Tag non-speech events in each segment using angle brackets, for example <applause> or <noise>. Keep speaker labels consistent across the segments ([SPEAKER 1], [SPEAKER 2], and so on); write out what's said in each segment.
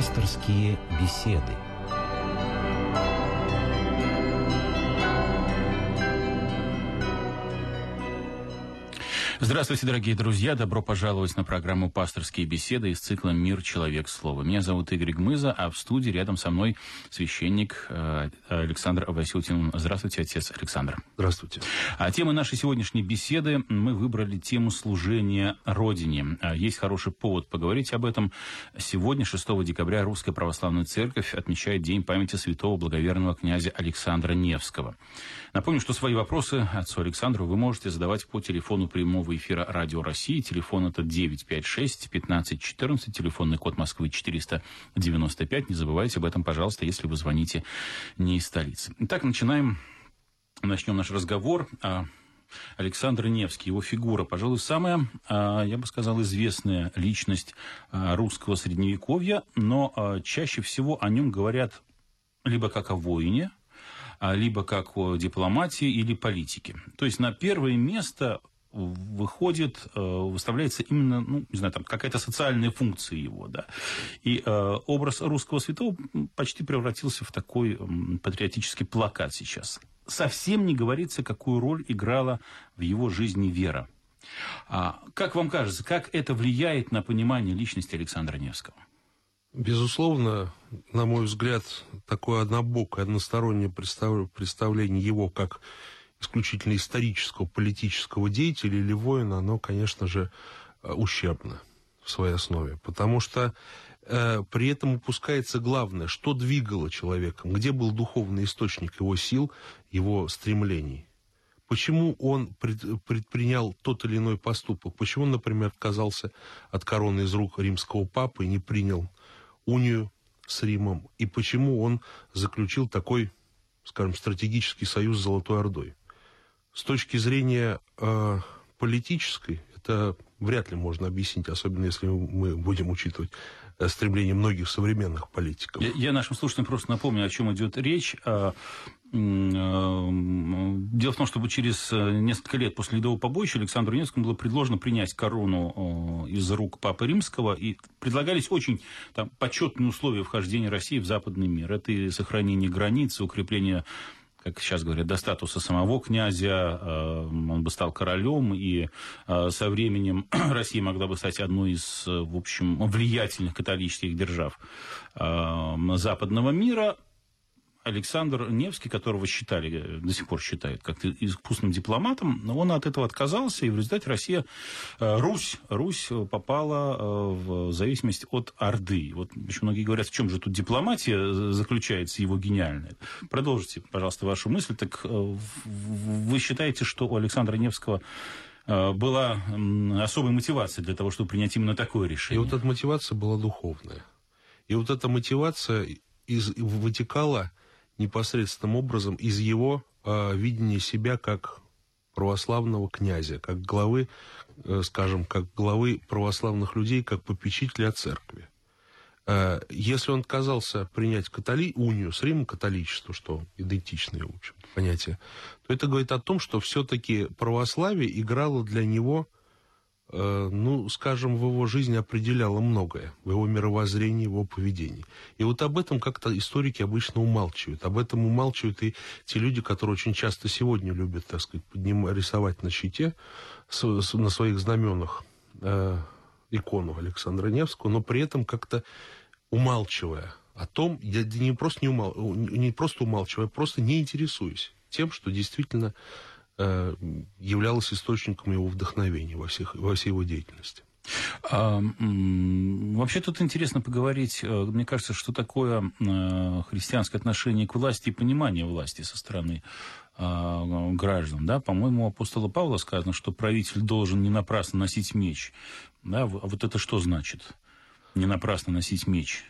[SPEAKER 1] Пасторские беседы. Здравствуйте, дорогие друзья! Добро пожаловать на программу «Пасторские беседы» из цикла «Мир. Человек. Слово». Меня зовут Игорь Гмыза, а в студии рядом со мной священник э, Александр Васютин. Здравствуйте, отец Александр.
[SPEAKER 2] Здравствуйте.
[SPEAKER 1] А тема нашей сегодняшней беседы мы выбрали тему служения Родине. А есть хороший повод поговорить об этом. Сегодня, 6 декабря, Русская Православная Церковь отмечает День памяти святого благоверного князя Александра Невского. Напомню, что свои вопросы отцу Александру вы можете задавать по телефону прямого эфира Радио России. Телефон это 956 15 14, телефонный код Москвы 495. Не забывайте об этом, пожалуйста, если вы звоните не из столицы. Итак, начинаем, начнем наш разговор. А, Александр Невский, его фигура, пожалуй, самая, а, я бы сказал, известная личность а, русского средневековья, но чаще всего о нем говорят либо как о воине, либо как о дипломатии или политике. То есть на первое место выходит, э, выставляется именно, ну, не знаю, там какая-то социальная функция его, да. И э, образ русского святого почти превратился в такой патриотический плакат сейчас. Совсем не говорится, какую роль играла в его жизни вера. А как вам кажется, как это влияет на понимание личности Александра Невского?
[SPEAKER 2] Безусловно, на мой взгляд, такое однобокое, одностороннее представление его как исключительно исторического, политического деятеля или воина, оно, конечно же, э, ущербно в своей основе. Потому что э, при этом упускается главное, что двигало человеком, где был духовный источник его сил, его стремлений. Почему он предпринял тот или иной поступок? Почему он, например, отказался от короны из рук римского папы и не принял унию с Римом и почему он заключил такой, скажем, стратегический союз с Золотой Ордой. С точки зрения э, политической, это вряд ли можно объяснить, особенно если мы будем учитывать э, стремление многих современных политиков.
[SPEAKER 1] Я, я нашим слушателям просто напомню, о чем идет речь. А, Э, дело в том, что через э, несколько лет после ледового побоища Александру Невскому было предложено принять корону из рук Папы Римского, и предлагались очень там, почетные условия вхождения России в западный мир. Это и сохранение границ, укрепление как сейчас говорят, до статуса самого князя, он бы стал королем, и со временем <clears throat> Россия могла бы стать одной из, в общем, влиятельных католических держав западного мира. Александр Невский, которого считали, до сих пор считают как искусным дипломатом, он от этого отказался, и в результате Россия, э, Русь, Русь попала э, в зависимость от Орды. Вот очень многие говорят, в чем же тут дипломатия заключается, его гениальная. Продолжите, пожалуйста, вашу мысль. Так э, вы считаете, что у Александра Невского была особая мотивация для того, чтобы принять именно такое решение?
[SPEAKER 2] И вот эта мотивация была духовная. И вот эта мотивация из, вытекала непосредственным образом из его э, видения себя как православного князя, как главы, э, скажем, как главы православных людей, как попечителя церкви. Э, если он отказался принять католи... унию с Римом, католичество, что идентичное, в общем, понятие, то это говорит о том, что все-таки православие играло для него ну, скажем, в его жизни определяло многое, в его мировоззрении, в его поведении. И вот об этом как-то историки обычно умалчивают. Об этом умалчивают и те люди, которые очень часто сегодня любят, так сказать, подним, рисовать на щите, на своих знаменах э, икону Александра Невского, но при этом как-то умалчивая о том, я не просто не, умал, не просто умалчивая, просто не интересуюсь тем, что действительно Э, являлось источником его вдохновения во, всех, во всей его деятельности.
[SPEAKER 1] А, вообще тут интересно поговорить, э, мне кажется, что такое э, христианское отношение к власти и понимание власти со стороны а, граждан. Да? По-моему, у апостола Павла сказано, что правитель должен не напрасно носить меч. Да? Вот это что значит? Не напрасно носить меч.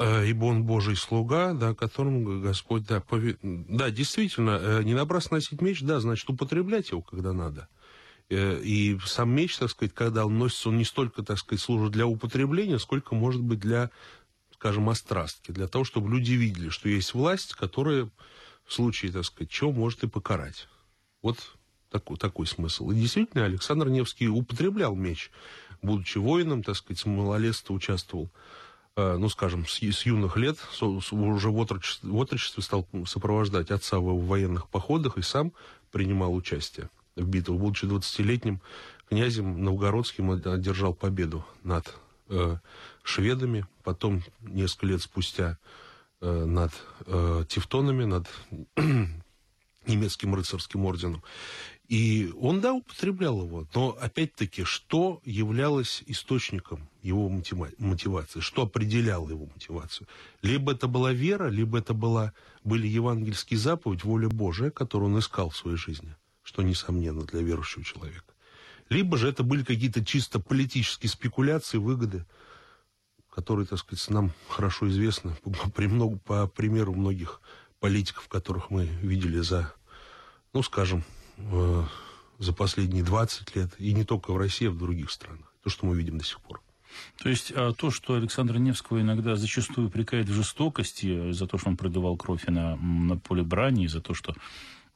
[SPEAKER 2] Э, ибо он Божий слуга, да, которому Господь, да, пове... да, действительно, э, не напрасно носить меч, да, значит, употреблять его, когда надо. Э, и сам меч, так сказать, когда он носится, он не столько, так сказать, служит для употребления, сколько, может быть, для, скажем, острастки, для того, чтобы люди видели, что есть власть, которая в случае, так сказать, чего может и покарать. Вот такой, такой смысл. И действительно, Александр Невский употреблял меч, будучи воином, так сказать, с малолетства участвовал ну, скажем, с, с юных лет, с, с, уже в отрочестве, в отрочестве стал сопровождать отца в военных походах и сам принимал участие в битвах. Будучи 20-летним князем Новгородским, одержал победу над э, шведами, потом несколько лет спустя э, над э, тевтонами, над <clears throat> немецким рыцарским орденом. И он, да, употреблял его, но, опять-таки, что являлось источником его мотивации, что определяло его мотивацию? Либо это была вера, либо это была, были евангельские заповеди, воля Божия, которую он искал в своей жизни, что, несомненно, для верующего человека. Либо же это были какие-то чисто политические спекуляции, выгоды, которые, так сказать, нам хорошо известны <laughs> по, по примеру многих политиков, которых мы видели за, ну, скажем, э, за последние 20 лет, и не только в России, а в других странах. То, что мы видим до сих пор.
[SPEAKER 1] То есть а то, что Александра Невского иногда зачастую упрекает в жестокости за то, что он продавал кровь на, на поле брани, за то, что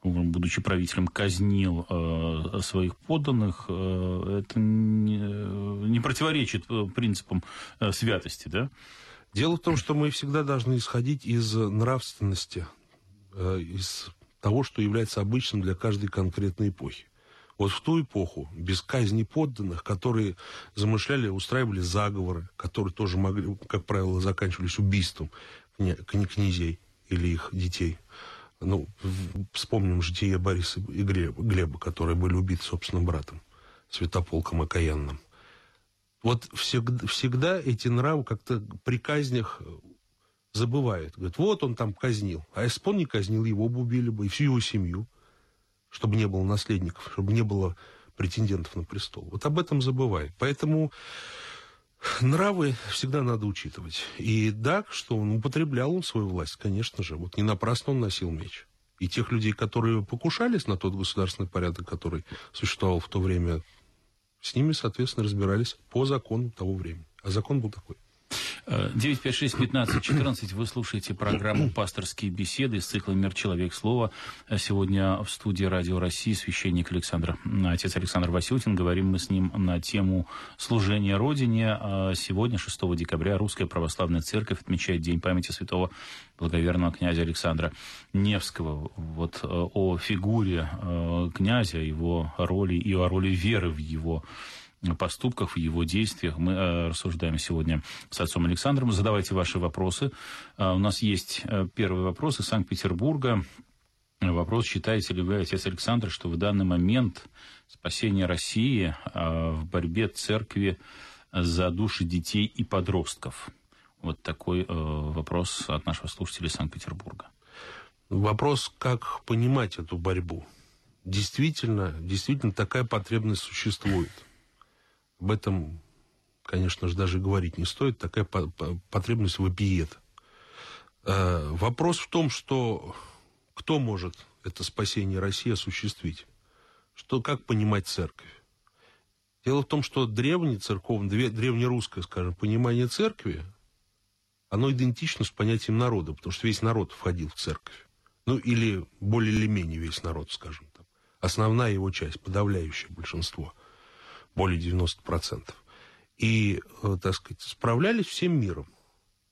[SPEAKER 1] будучи правителем, казнил э, своих подданных, э, это не, не противоречит э, принципам э, святости, да?
[SPEAKER 2] Дело в том, что мы всегда должны исходить из нравственности, э, из того, что является обычным для каждой конкретной эпохи. Вот в ту эпоху, без казни подданных, которые замышляли, устраивали заговоры, которые тоже могли, как правило, заканчивались убийством кня князей или их детей. Ну, вспомним житие Бориса и Глеба, Глеба, которые были убиты собственным братом, Святополком Окаянным. Вот всегда, всегда эти нравы как-то при казнях забывает. Говорит, вот он там казнил. А если бы он не казнил, его бы убили бы, и всю его семью, чтобы не было наследников, чтобы не было претендентов на престол. Вот об этом забывает. Поэтому нравы всегда надо учитывать. И да, что он употреблял он свою власть, конечно же. Вот не напрасно он носил меч. И тех людей, которые покушались на тот государственный порядок, который существовал в то время, с ними, соответственно, разбирались по закону того времени. А закон был такой.
[SPEAKER 1] 956-15-14. Вы слушаете программу «Пасторские беседы» из цикла «Мир. Человек. Слово». Сегодня в студии Радио России священник Александр, отец Александр Васютин. Говорим мы с ним на тему служения Родине. А сегодня, 6 декабря, Русская Православная Церковь отмечает День памяти святого благоверного князя Александра Невского. Вот э, о фигуре э, князя, его роли и о роли веры в его поступках, в его действиях. Мы э, рассуждаем сегодня с отцом Александром. Задавайте ваши вопросы. Э, у нас есть э, первый вопрос из Санкт-Петербурга. Вопрос, считаете ли вы, отец Александр, что в данный момент спасение России в борьбе церкви за души детей и подростков? Вот такой вопрос от нашего слушателя Санкт-Петербурга.
[SPEAKER 2] Вопрос, как понимать эту борьбу. Действительно, действительно такая потребность существует – об этом, конечно же, даже говорить не стоит. Такая потребность вопиет. Э, вопрос в том, что кто может это спасение России осуществить? Что, как понимать церковь? Дело в том, что древнее церковное, древнерусское, скажем, понимание церкви, оно идентично с понятием народа, потому что весь народ входил в церковь. Ну, или более или менее весь народ, скажем там. Основная его часть, подавляющее большинство – более 90%. И, э, так сказать, справлялись всем миром.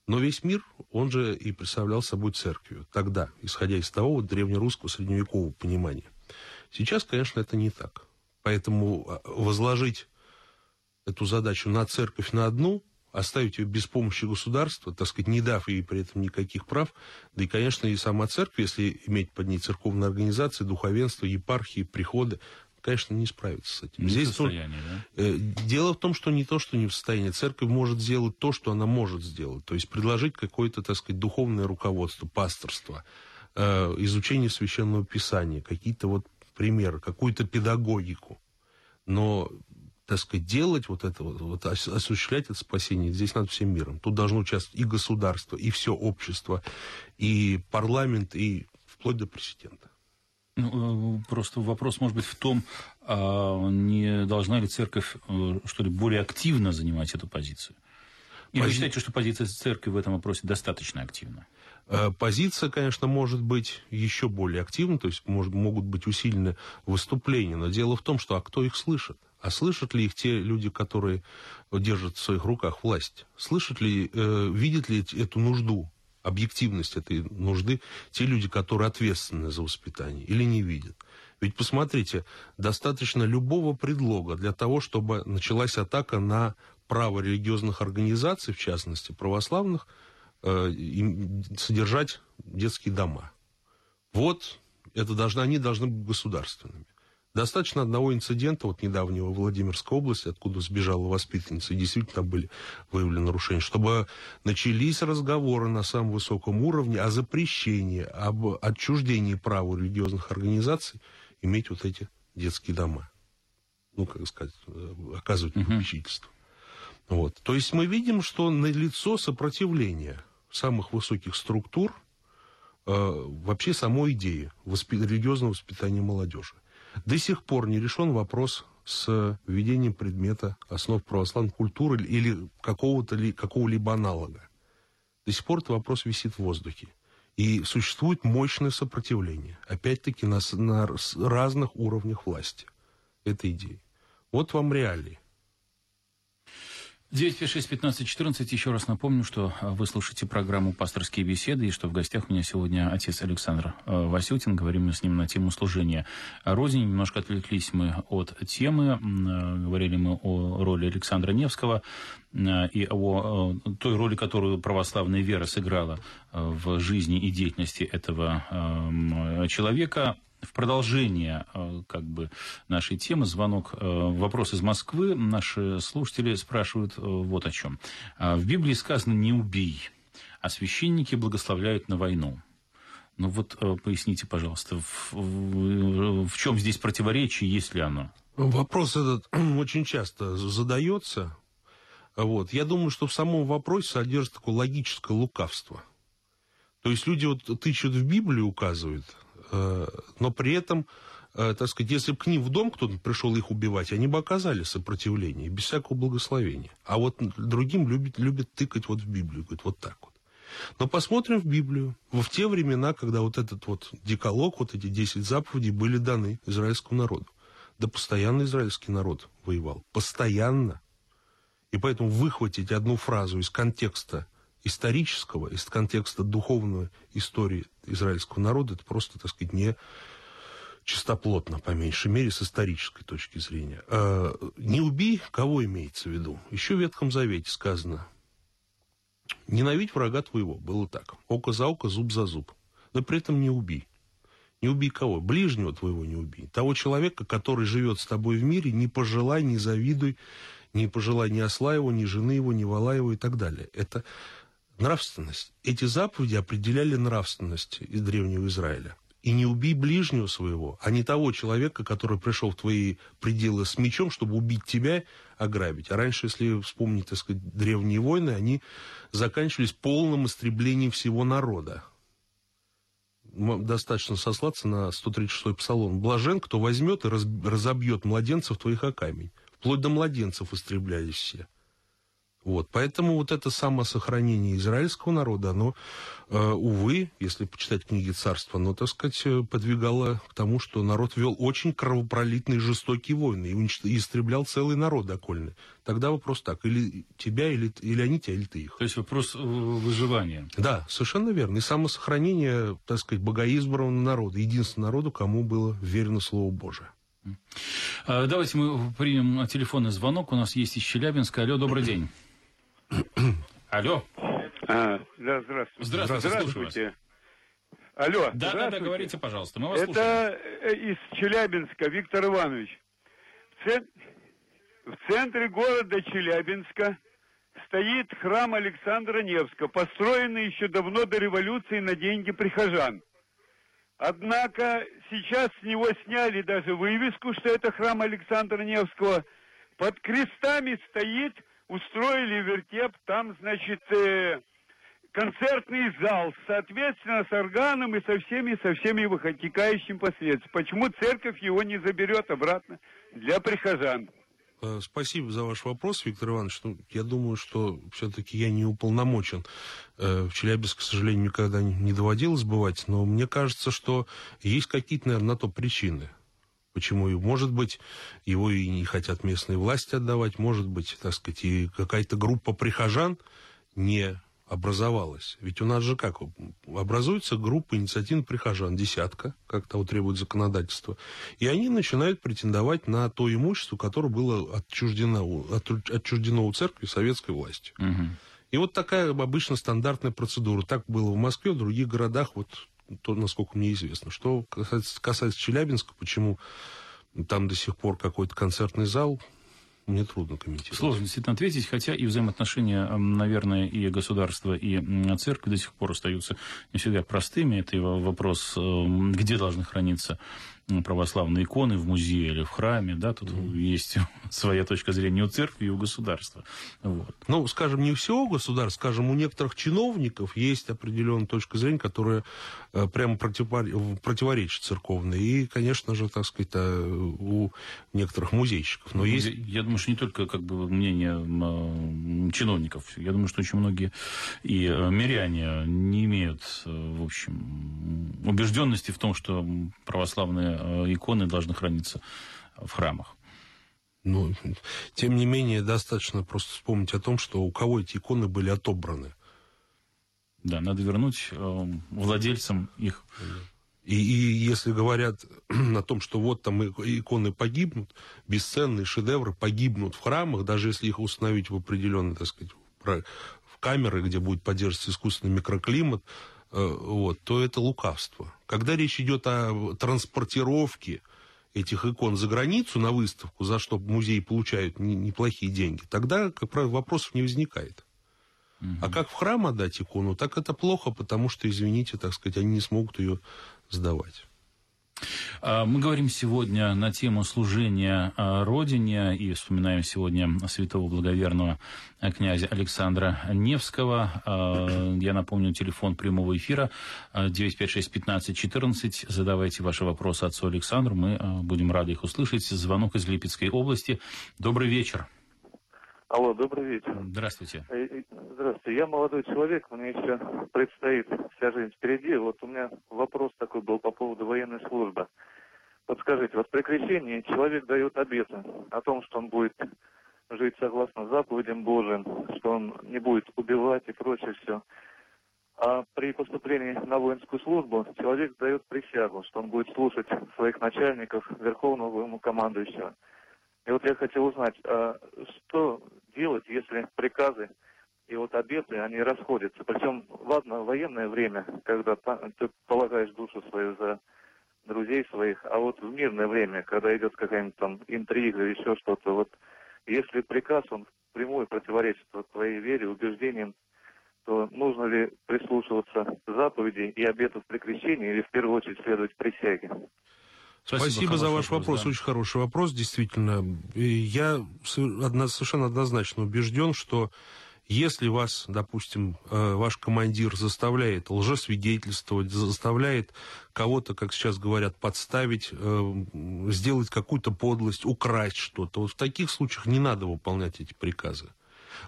[SPEAKER 2] Но весь мир, он же и представлял собой церковью. Тогда, исходя из того вот древнерусского средневекового понимания. Сейчас, конечно, это не так. Поэтому а, возложить эту задачу на церковь на одну, оставить ее без помощи государства, так сказать, не дав ей при этом никаких прав, да и, конечно, и сама церковь, если иметь под ней церковные организации, духовенство, епархии, приходы, конечно, не справится с этим.
[SPEAKER 1] Не Здесь в состоянии,
[SPEAKER 2] то, да? Э, дело в том, что не то, что не в состоянии. Церковь может сделать то, что она может сделать. То есть предложить какое-то, так сказать, духовное руководство, пасторство, э, изучение священного писания, какие-то вот примеры, какую-то педагогику. Но так сказать, делать вот это вот, вот осуществлять это спасение, здесь надо всем миром. Тут должно участвовать и государство, и все общество, и парламент, и вплоть до президента.
[SPEAKER 1] Ну, э, просто вопрос может быть в том, а не должна ли церковь, э, что ли, более активно занимать эту позицию? Или Пози... вы считаете, что позиция церкви в этом вопросе достаточно активна?
[SPEAKER 2] Э, позиция, конечно, может быть еще более активна, то есть может, могут быть усилены выступления, но дело в том, что а кто их слышит? А слышат ли их те люди, которые держат в своих руках власть? Слышат ли, э, видят ли эту нужду, объективность этой нужды те люди, которые ответственны за воспитание, или не видят? Ведь посмотрите, достаточно любого предлога для того, чтобы началась атака на право религиозных организаций, в частности православных, э, содержать детские дома. Вот это должны, они должны быть государственными. Достаточно одного инцидента, вот недавнего в Владимирской области, откуда сбежала воспитанница, и действительно были выявлены нарушения, чтобы начались разговоры на самом высоком уровне о запрещении, об отчуждении права религиозных организаций иметь вот эти детские дома. Ну, как сказать, э, оказывать попечительство. Uh-huh. Вот. То есть мы видим, что налицо сопротивление самых высоких структур э, вообще самой идеи воспи- религиозного воспитания молодежи. До сих пор не решен вопрос с введением предмета основ православной культуры или какого-то ли, какого-либо аналога. До сих пор этот вопрос висит в воздухе. И существует мощное сопротивление, опять-таки, на, на разных уровнях власти этой идеи. Вот вам реалии.
[SPEAKER 1] 956-15-14. Еще раз напомню, что а, вы слушаете программу «Пасторские беседы» и что в гостях у меня сегодня отец Александр а, Васютин. Говорим мы с ним на тему служения Родине. Немножко отвлеклись мы от темы. А, говорили мы о роли Александра Невского и о той роли, которую православная вера сыграла в жизни и деятельности этого человека в продолжение э, как бы нашей темы звонок, э, вопрос из Москвы. Наши слушатели спрашивают э, вот о чем. В Библии сказано «не убей», а священники благословляют на войну. Ну вот поясните, пожалуйста, в, в, в чем здесь противоречие, есть ли оно?
[SPEAKER 2] Вопрос этот <clears throat> очень часто задается. Вот. Я думаю, что в самом вопросе содержится такое логическое лукавство. То есть люди вот тычут в Библию, указывают, но при этом, э, так сказать, если бы к ним в дом кто-то пришел их убивать, они бы оказали сопротивление, без всякого благословения. А вот другим любят, любят тыкать вот в Библию, говорят, вот так вот. Но посмотрим в Библию. В те времена, когда вот этот вот деколог, вот эти 10 заповедей были даны израильскому народу. Да постоянно израильский народ воевал. Постоянно. И поэтому выхватить одну фразу из контекста исторического, из контекста духовной истории израильского народа, это просто, так сказать, не чистоплотно, по меньшей мере, с исторической точки зрения. А, не убей, кого имеется в виду? Еще в Ветхом Завете сказано, ненавидь врага твоего, было так, око за око, зуб за зуб, но при этом не убей. Не убей кого? Ближнего твоего не убей. Того человека, который живет с тобой в мире, не пожелай, не завидуй, не пожелай ни осла его, ни жены его, ни вала его и так далее. Это Нравственность. Эти заповеди определяли нравственность из Древнего Израиля. И не убей ближнего своего, а не того человека, который пришел в твои пределы с мечом, чтобы убить тебя, ограбить. А раньше, если вспомнить, так сказать, древние войны, они заканчивались полным истреблением всего народа. Достаточно сослаться на 136-й псалом. «Блажен, кто возьмет и разобьет младенцев твоих о камень». Вплоть до младенцев истреблялись все. Вот, поэтому вот это самосохранение израильского народа, оно, э, увы, если почитать книги царства, оно, так сказать, э, подвигало к тому, что народ вел очень кровопролитные жестокие войны и, уничт... и истреблял целый народ окольный. Тогда вопрос так, или тебя, или, или они тебя, или ты их.
[SPEAKER 1] То есть вопрос э, выживания.
[SPEAKER 2] Да, совершенно верно. И самосохранение, так сказать, богоизбранного народа, единственного народу, кому было верено Слово Божие.
[SPEAKER 1] А, давайте мы примем телефонный звонок. У нас есть из Челябинска. Алло, добрый день. Алло.
[SPEAKER 3] А, да, здравствуйте.
[SPEAKER 1] Здравствуйте. Здравствуйте.
[SPEAKER 3] Алло.
[SPEAKER 1] Да, да, да, говорите, пожалуйста. Мы вас
[SPEAKER 3] Это
[SPEAKER 1] слушаем.
[SPEAKER 3] Э, из Челябинска Виктор Иванович. В, цен... в центре города Челябинска стоит храм Александра Невского, построенный еще давно до революции на деньги прихожан. Однако сейчас с него сняли даже вывеску, что это храм Александра Невского. Под крестами стоит устроили вертеп, там, значит, э, концертный зал, соответственно, с органом и со всеми, со всеми вытекающими последствиями. Почему церковь его не заберет обратно для прихожан?
[SPEAKER 2] Э, спасибо за ваш вопрос, Виктор Иванович. Ну, я думаю, что все-таки я не уполномочен. Э, в Челябинске, к сожалению, никогда не доводилось бывать, но мне кажется, что есть какие-то, наверное, на то причины. Почему? Может быть, его и не хотят местные власти отдавать, может быть, так сказать, и какая-то группа прихожан не образовалась. Ведь у нас же как? Образуется группа инициативных прихожан, десятка, как того требует законодательство, и они начинают претендовать на то имущество, которое было отчуждено, отчуждено у церкви советской власти. Угу. И вот такая обычно стандартная процедура. Так было в Москве, в других городах, вот то, насколько мне известно. Что касается, касается Челябинска, почему там до сих пор какой-то концертный зал, мне трудно комментировать.
[SPEAKER 1] Сложно действительно ответить, хотя и взаимоотношения, наверное, и государства, и церкви до сих пор остаются не всегда простыми. Это вопрос, где должны храниться православные иконы в музее или в храме, да, тут mm. есть своя точка зрения у церкви и у государства. Вот.
[SPEAKER 2] Ну, скажем, не у всего государства, скажем, у некоторых чиновников есть определенная точка зрения, которая э, прямо противоречит церковной. И, конечно же, так сказать, э, у некоторых музейщиков. Но
[SPEAKER 1] ну,
[SPEAKER 2] есть...
[SPEAKER 1] я, я думаю, что не только как бы, мнение э, чиновников. Я думаю, что очень многие и миряне не имеют, в общем, убежденности в том, что православные Э, иконы должны храниться в храмах.
[SPEAKER 2] Ну, тем не менее, достаточно просто вспомнить о том, что у кого эти иконы были отобраны.
[SPEAKER 1] Да, надо вернуть э, владельцам их.
[SPEAKER 2] И, и если говорят <clears throat> о том, что вот там иконы погибнут, бесценные шедевры погибнут в храмах, даже если их установить в определенной, так сказать, в камеры, где будет поддерживаться искусственный микроклимат, Э, вот, то это лукавство. Когда речь идет о транспортировке этих икон за границу на выставку, за что музей получает неплохие деньги, тогда, как правило, вопросов не возникает. Угу. А как в храм отдать икону, так это плохо, потому что, извините, так сказать, они не смогут ее сдавать.
[SPEAKER 1] А, мы говорим сегодня на тему служения а, Родине и вспоминаем сегодня святого благоверного а, князя Александра Невского. Я напомню, телефон прямого эфира 956-1514. Задавайте ваши вопросы отцу Александру, мы будем рады их услышать. Звонок из Липецкой области. Добрый вечер.
[SPEAKER 4] Алло, добрый вечер.
[SPEAKER 1] Здравствуйте.
[SPEAKER 4] Э, здравствуйте. Я молодой человек, мне еще предстоит вся жизнь впереди. Вот у меня вопрос такой был по поводу военной службы. Подскажите, вот при крещении человек дает обеты о том, что он будет жить согласно заповедям Божьим, что он не будет убивать и прочее все. А при поступлении на воинскую службу человек дает присягу, что он будет слушать своих начальников, верховного ему командующего. И вот я хотел узнать, а что делать, если приказы и вот обеты, они расходятся. Причем, ладно, военное время, когда ты полагаешь душу свою за друзей своих, а вот в мирное время, когда идет какая-нибудь там интрига или еще что-то, вот если приказ, он прямой противоречит вот твоей вере, убеждениям, то нужно ли прислушиваться заповедей и обетов при крещении или в первую очередь следовать присяге?
[SPEAKER 2] Спасибо, Спасибо за ваш вопрос. Да. Очень хороший вопрос, действительно. Я совершенно однозначно убежден, что если вас, допустим, э, ваш командир заставляет лжесвидетельствовать, заставляет кого-то, как сейчас говорят, подставить, э, сделать какую-то подлость, украсть что-то, вот в таких случаях не надо выполнять эти приказы.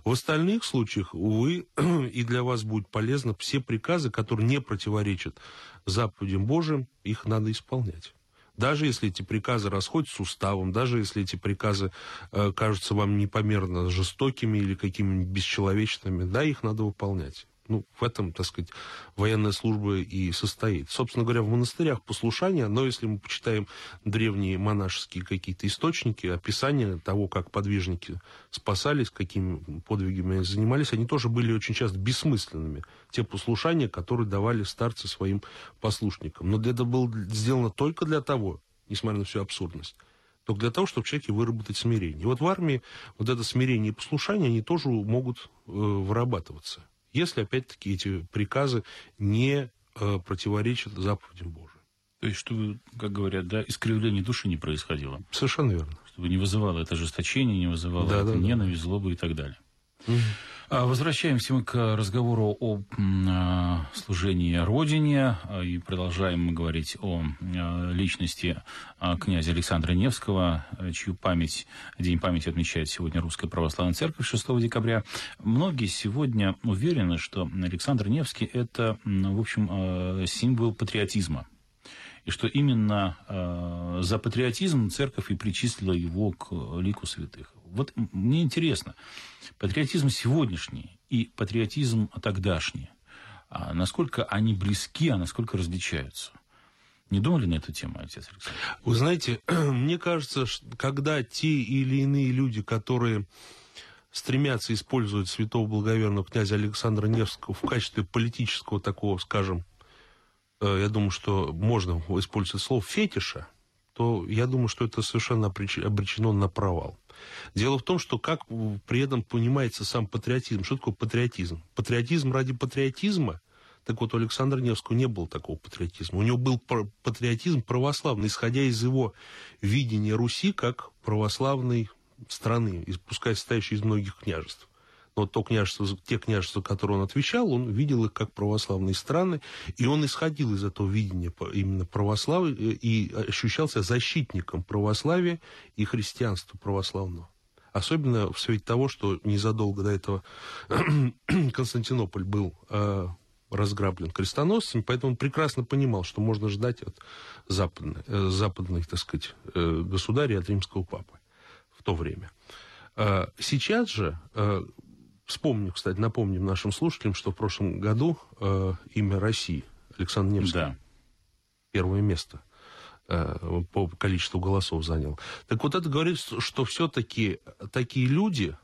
[SPEAKER 2] В остальных случаях, увы, <clears throat> и для вас будет полезно, все приказы, которые не противоречат заповедям Божьим, их надо исполнять. Даже если эти приказы расходятся с уставом, даже если эти приказы э, кажутся вам непомерно жестокими или какими-нибудь бесчеловечными, да, их надо выполнять. Ну, в этом, так сказать, военная служба и состоит. Собственно говоря, в монастырях послушание, но если мы почитаем древние монашеские какие-то источники, описания того, как подвижники спасались, какими подвигами они занимались, они тоже были очень часто бессмысленными. Те послушания, которые давали старцы своим послушникам. Но это было сделано только для того, несмотря на всю абсурдность, только для того, чтобы в человеке выработать смирение. И вот в армии вот это смирение и послушание, они тоже могут э, вырабатываться если, опять-таки, эти приказы не э, противоречат заповедям Божьим.
[SPEAKER 1] То есть, чтобы, как говорят, да, искривление души не происходило.
[SPEAKER 2] Совершенно верно.
[SPEAKER 1] Чтобы не вызывало это ожесточение, не вызывало да, это да, ненависть, да. злобу и так далее. Угу. Возвращаемся мы к разговору о служении Родине а, и продолжаем мы говорить о а, личности а, князя Александра Невского, чью память, день памяти отмечает сегодня Русская Православная Церковь 6 декабря. Многие сегодня уверены, что Александр Невский – это, в общем, символ патриотизма. И что именно э, за патриотизм церковь и причислила его к лику святых. Вот мне интересно, патриотизм сегодняшний и патриотизм тогдашний, а насколько они близки, а насколько различаются? Не думали на эту тему, отец Александр?
[SPEAKER 2] Вы знаете, <clears throat> мне кажется, когда те или иные люди, которые стремятся использовать святого благоверного князя Александра Невского в качестве политического такого, скажем, я думаю, что можно использовать слово фетиша, то я думаю, что это совершенно обречено на провал. Дело в том, что как при этом понимается сам патриотизм. Что такое патриотизм? Патриотизм ради патриотизма так вот, у Александра Невского не было такого патриотизма. У него был патриотизм православный, исходя из его видения Руси как православной страны, пускай состоящей из многих княжеств. Но то княжество, те княжества, которые он отвечал, он видел их как православные страны, и он исходил из этого видения именно православия и ощущался защитником православия и христианства православного. Особенно в свете того, что незадолго до этого <clears throat> Константинополь был а, разграблен крестоносцами, поэтому он прекрасно понимал, что можно ждать от западных, э, западных так сказать, э, государей, от римского папы в то время. Сейчас же, э, вспомню, кстати, напомним нашим слушателям, что в прошлом году имя России Александр Невский да. первое место по количеству голосов занял. Так вот это говорит, что все-таки такие люди,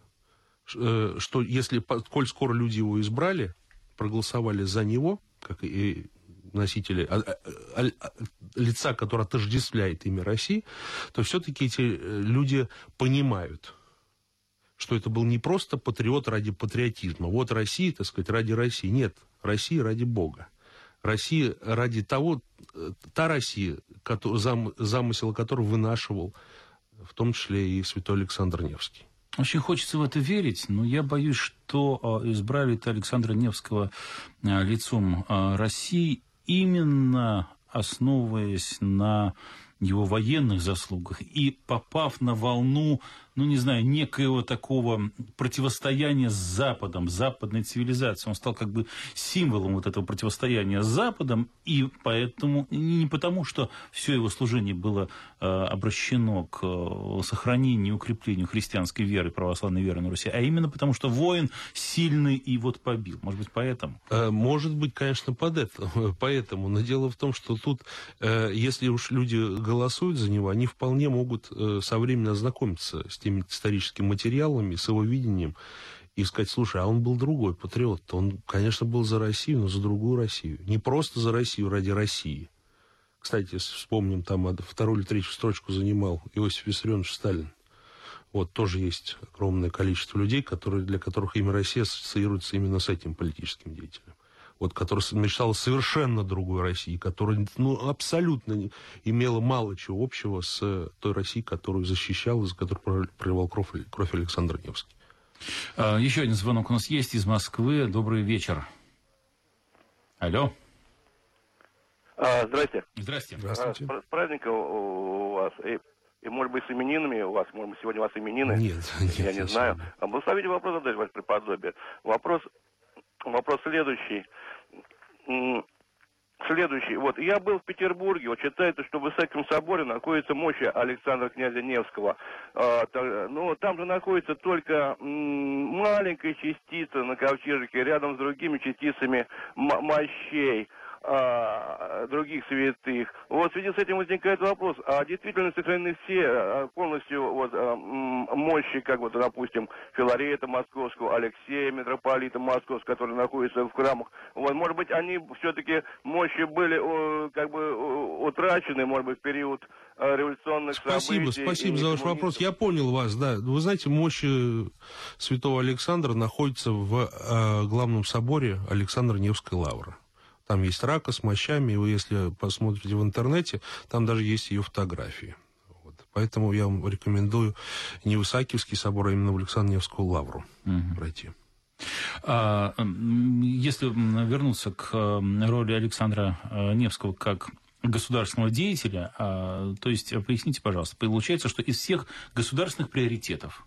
[SPEAKER 2] что если, коль скоро люди его избрали, проголосовали за него, как и носители а, а, а, лица, которое отождествляет имя России, то все-таки эти э, люди понимают, что это был не просто патриот ради патриотизма. Вот Россия, так сказать, ради России. Нет, Россия ради Бога. Россия ради того, э, та Россия, зам, замысел которой вынашивал в том числе и святой Александр Невский.
[SPEAKER 1] Очень хочется в это верить, но я боюсь, что а, избрали Александра Невского а, лицом а, России именно основываясь на его военных заслугах и попав на волну ну, не знаю, некоего такого противостояния с Западом, западной цивилизацией. Он стал как бы символом вот этого противостояния с Западом, и поэтому, не потому, что все его служение было э, обращено к э, сохранению и укреплению христианской веры, православной веры на Руси, а именно потому, что воин сильный и вот побил. Может быть, поэтому?
[SPEAKER 2] Э, может быть, конечно, под это, <laughs> поэтому. Но дело в том, что тут, если уж люди голосуют за него, они вполне могут со временем ознакомиться с теми историческими материалами, с его видением, и сказать, слушай, а он был другой патриот. Он, конечно, был за Россию, но за другую Россию. Не просто за Россию, ради России. Кстати, вспомним, там вторую или третью строчку занимал Иосиф Виссарионович Сталин. Вот тоже есть огромное количество людей, которые, для которых имя Россия ассоциируется именно с этим политическим деятелем вот, которая мечтала совершенно другой России, которая ну, абсолютно имела мало чего общего с той Россией, которую защищал, из которой проливал кровь, кровь Александр Невский.
[SPEAKER 1] А, еще один звонок у нас есть из Москвы. Добрый вечер. Алло.
[SPEAKER 5] А, здрасте.
[SPEAKER 1] Здрасте.
[SPEAKER 5] Здравствуйте. А, с праздником у вас. И, и, может быть, с именинами у вас. Может быть, сегодня у вас именины.
[SPEAKER 2] Нет, <laughs> нет.
[SPEAKER 5] Я не знаю. А благословите вопрос задать, ваше преподобие. Вопрос, вопрос следующий следующий. Вот, я был в Петербурге, вот считается, что в Высоком соборе находится мощь Александра князя Невского. А, ну, там же находится только маленькая частица на ковчежике рядом с другими частицами мощей а, других святых. Вот в связи с этим возникает вопрос, а действительно сохранены все а, полностью вот, а, мощи, как вот, допустим, Филарета Московского, Алексея, митрополита Московского, который находится в храмах. Вот, может быть, они все-таки мощи были как бы утрачены, может быть, в период а, революционных
[SPEAKER 2] спасибо,
[SPEAKER 5] событий.
[SPEAKER 2] Спасибо за ваш вопрос. Я понял вас, да. Вы знаете, мощи святого Александра находятся в э, главном соборе Александра Невской лавры. Там есть рака с мощами, и вы, если посмотрите в интернете, там даже есть ее фотографии. Вот. Поэтому я вам рекомендую не в Исаакиевский собор, а именно в Александр-Невскую лавру угу. пройти.
[SPEAKER 1] А, если вернуться к роли Александра э, Невского как государственного деятеля, а, то есть, поясните, пожалуйста, получается, что из всех государственных приоритетов,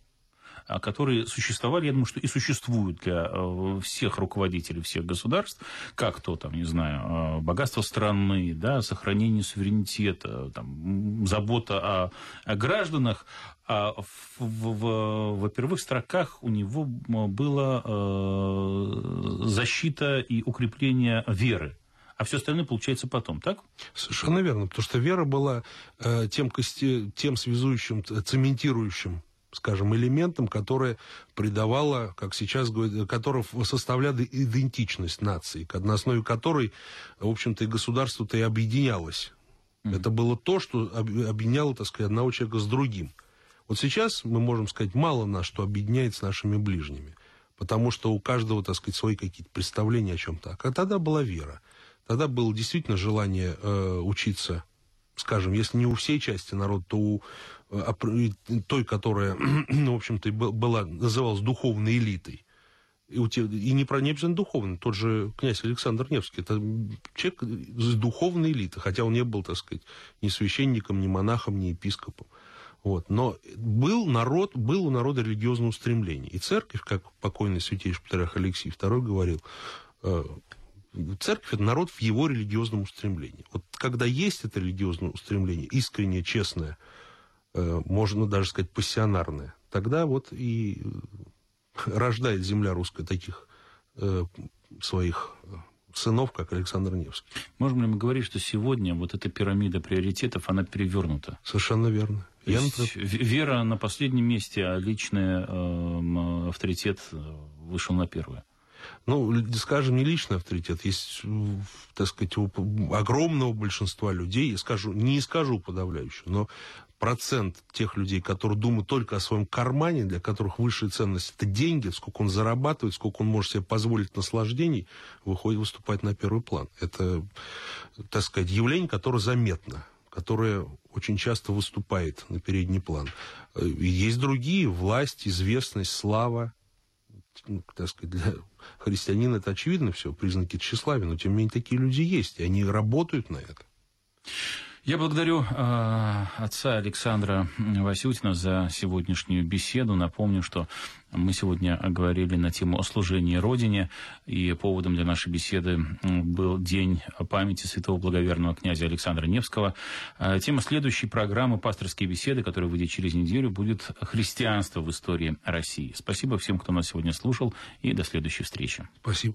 [SPEAKER 1] которые существовали, я думаю, что и существуют для э, всех руководителей всех государств, как то, там, не знаю, богатство страны, да, сохранение суверенитета, там, забота о, о гражданах, а в, в, во первых строках у него была э, защита и укрепление веры. А все остальное получается потом, так?
[SPEAKER 2] Совершенно верно, потому что вера была э, тем, кости, тем связующим, цементирующим скажем, элементом, которое придавало, как сейчас говорят, которое составляло идентичность нации, на основе которой, в общем-то, и государство-то и объединялось. Mm-hmm. Это было то, что объединяло, так сказать, одного человека с другим. Вот сейчас мы можем сказать, мало нас, что объединяет с нашими ближними, потому что у каждого, так сказать, свои какие-то представления о чем-то. А тогда была вера. Тогда было действительно желание э, учиться, скажем, если не у всей части народа, то у э, той, которая, <clears throat> ну, в общем-то, была, называлась духовной элитой. И, у те, и не, про, не духовный, тот же князь Александр Невский, это человек из духовной элиты, хотя он не был, так сказать, ни священником, ни монахом, ни епископом. Вот. Но был народ, был у народа религиозное устремление. И церковь, как покойный святейший патриарх Алексей II говорил, э, церковь – это народ в его религиозном устремлении. Вот когда есть это религиозное устремление, искреннее, честное, э, можно даже сказать пассионарное, тогда вот и рождает земля русская таких э, своих сынов, как Александр Невский.
[SPEAKER 1] Можем ли мы говорить, что сегодня вот эта пирамида приоритетов, она перевернута?
[SPEAKER 2] Совершенно верно.
[SPEAKER 1] То Я, есть, например... Вера на последнем месте, а личный э, авторитет э, вышел на первое
[SPEAKER 2] ну, скажем, не личный авторитет, есть, так сказать, у огромного большинства людей, я скажу, не скажу подавляющего, но процент тех людей, которые думают только о своем кармане, для которых высшая ценность это деньги, сколько он зарабатывает, сколько он может себе позволить наслаждений, выходит выступать на первый план. Это, так сказать, явление, которое заметно, которое очень часто выступает на передний план. Есть другие, власть, известность, слава, так сказать, для христианина это очевидно все, признаки тщеславия, но тем не менее такие люди есть, и они работают на это.
[SPEAKER 1] Я благодарю э, отца Александра Васютина за сегодняшнюю беседу. Напомню, что мы сегодня говорили на тему о служении Родине, и поводом для нашей беседы был День памяти святого благоверного князя Александра Невского. Э, тема следующей программы «Пасторские беседы», которая выйдет через неделю, будет «Христианство в истории России». Спасибо всем, кто нас сегодня слушал, и до следующей встречи.
[SPEAKER 2] Спасибо.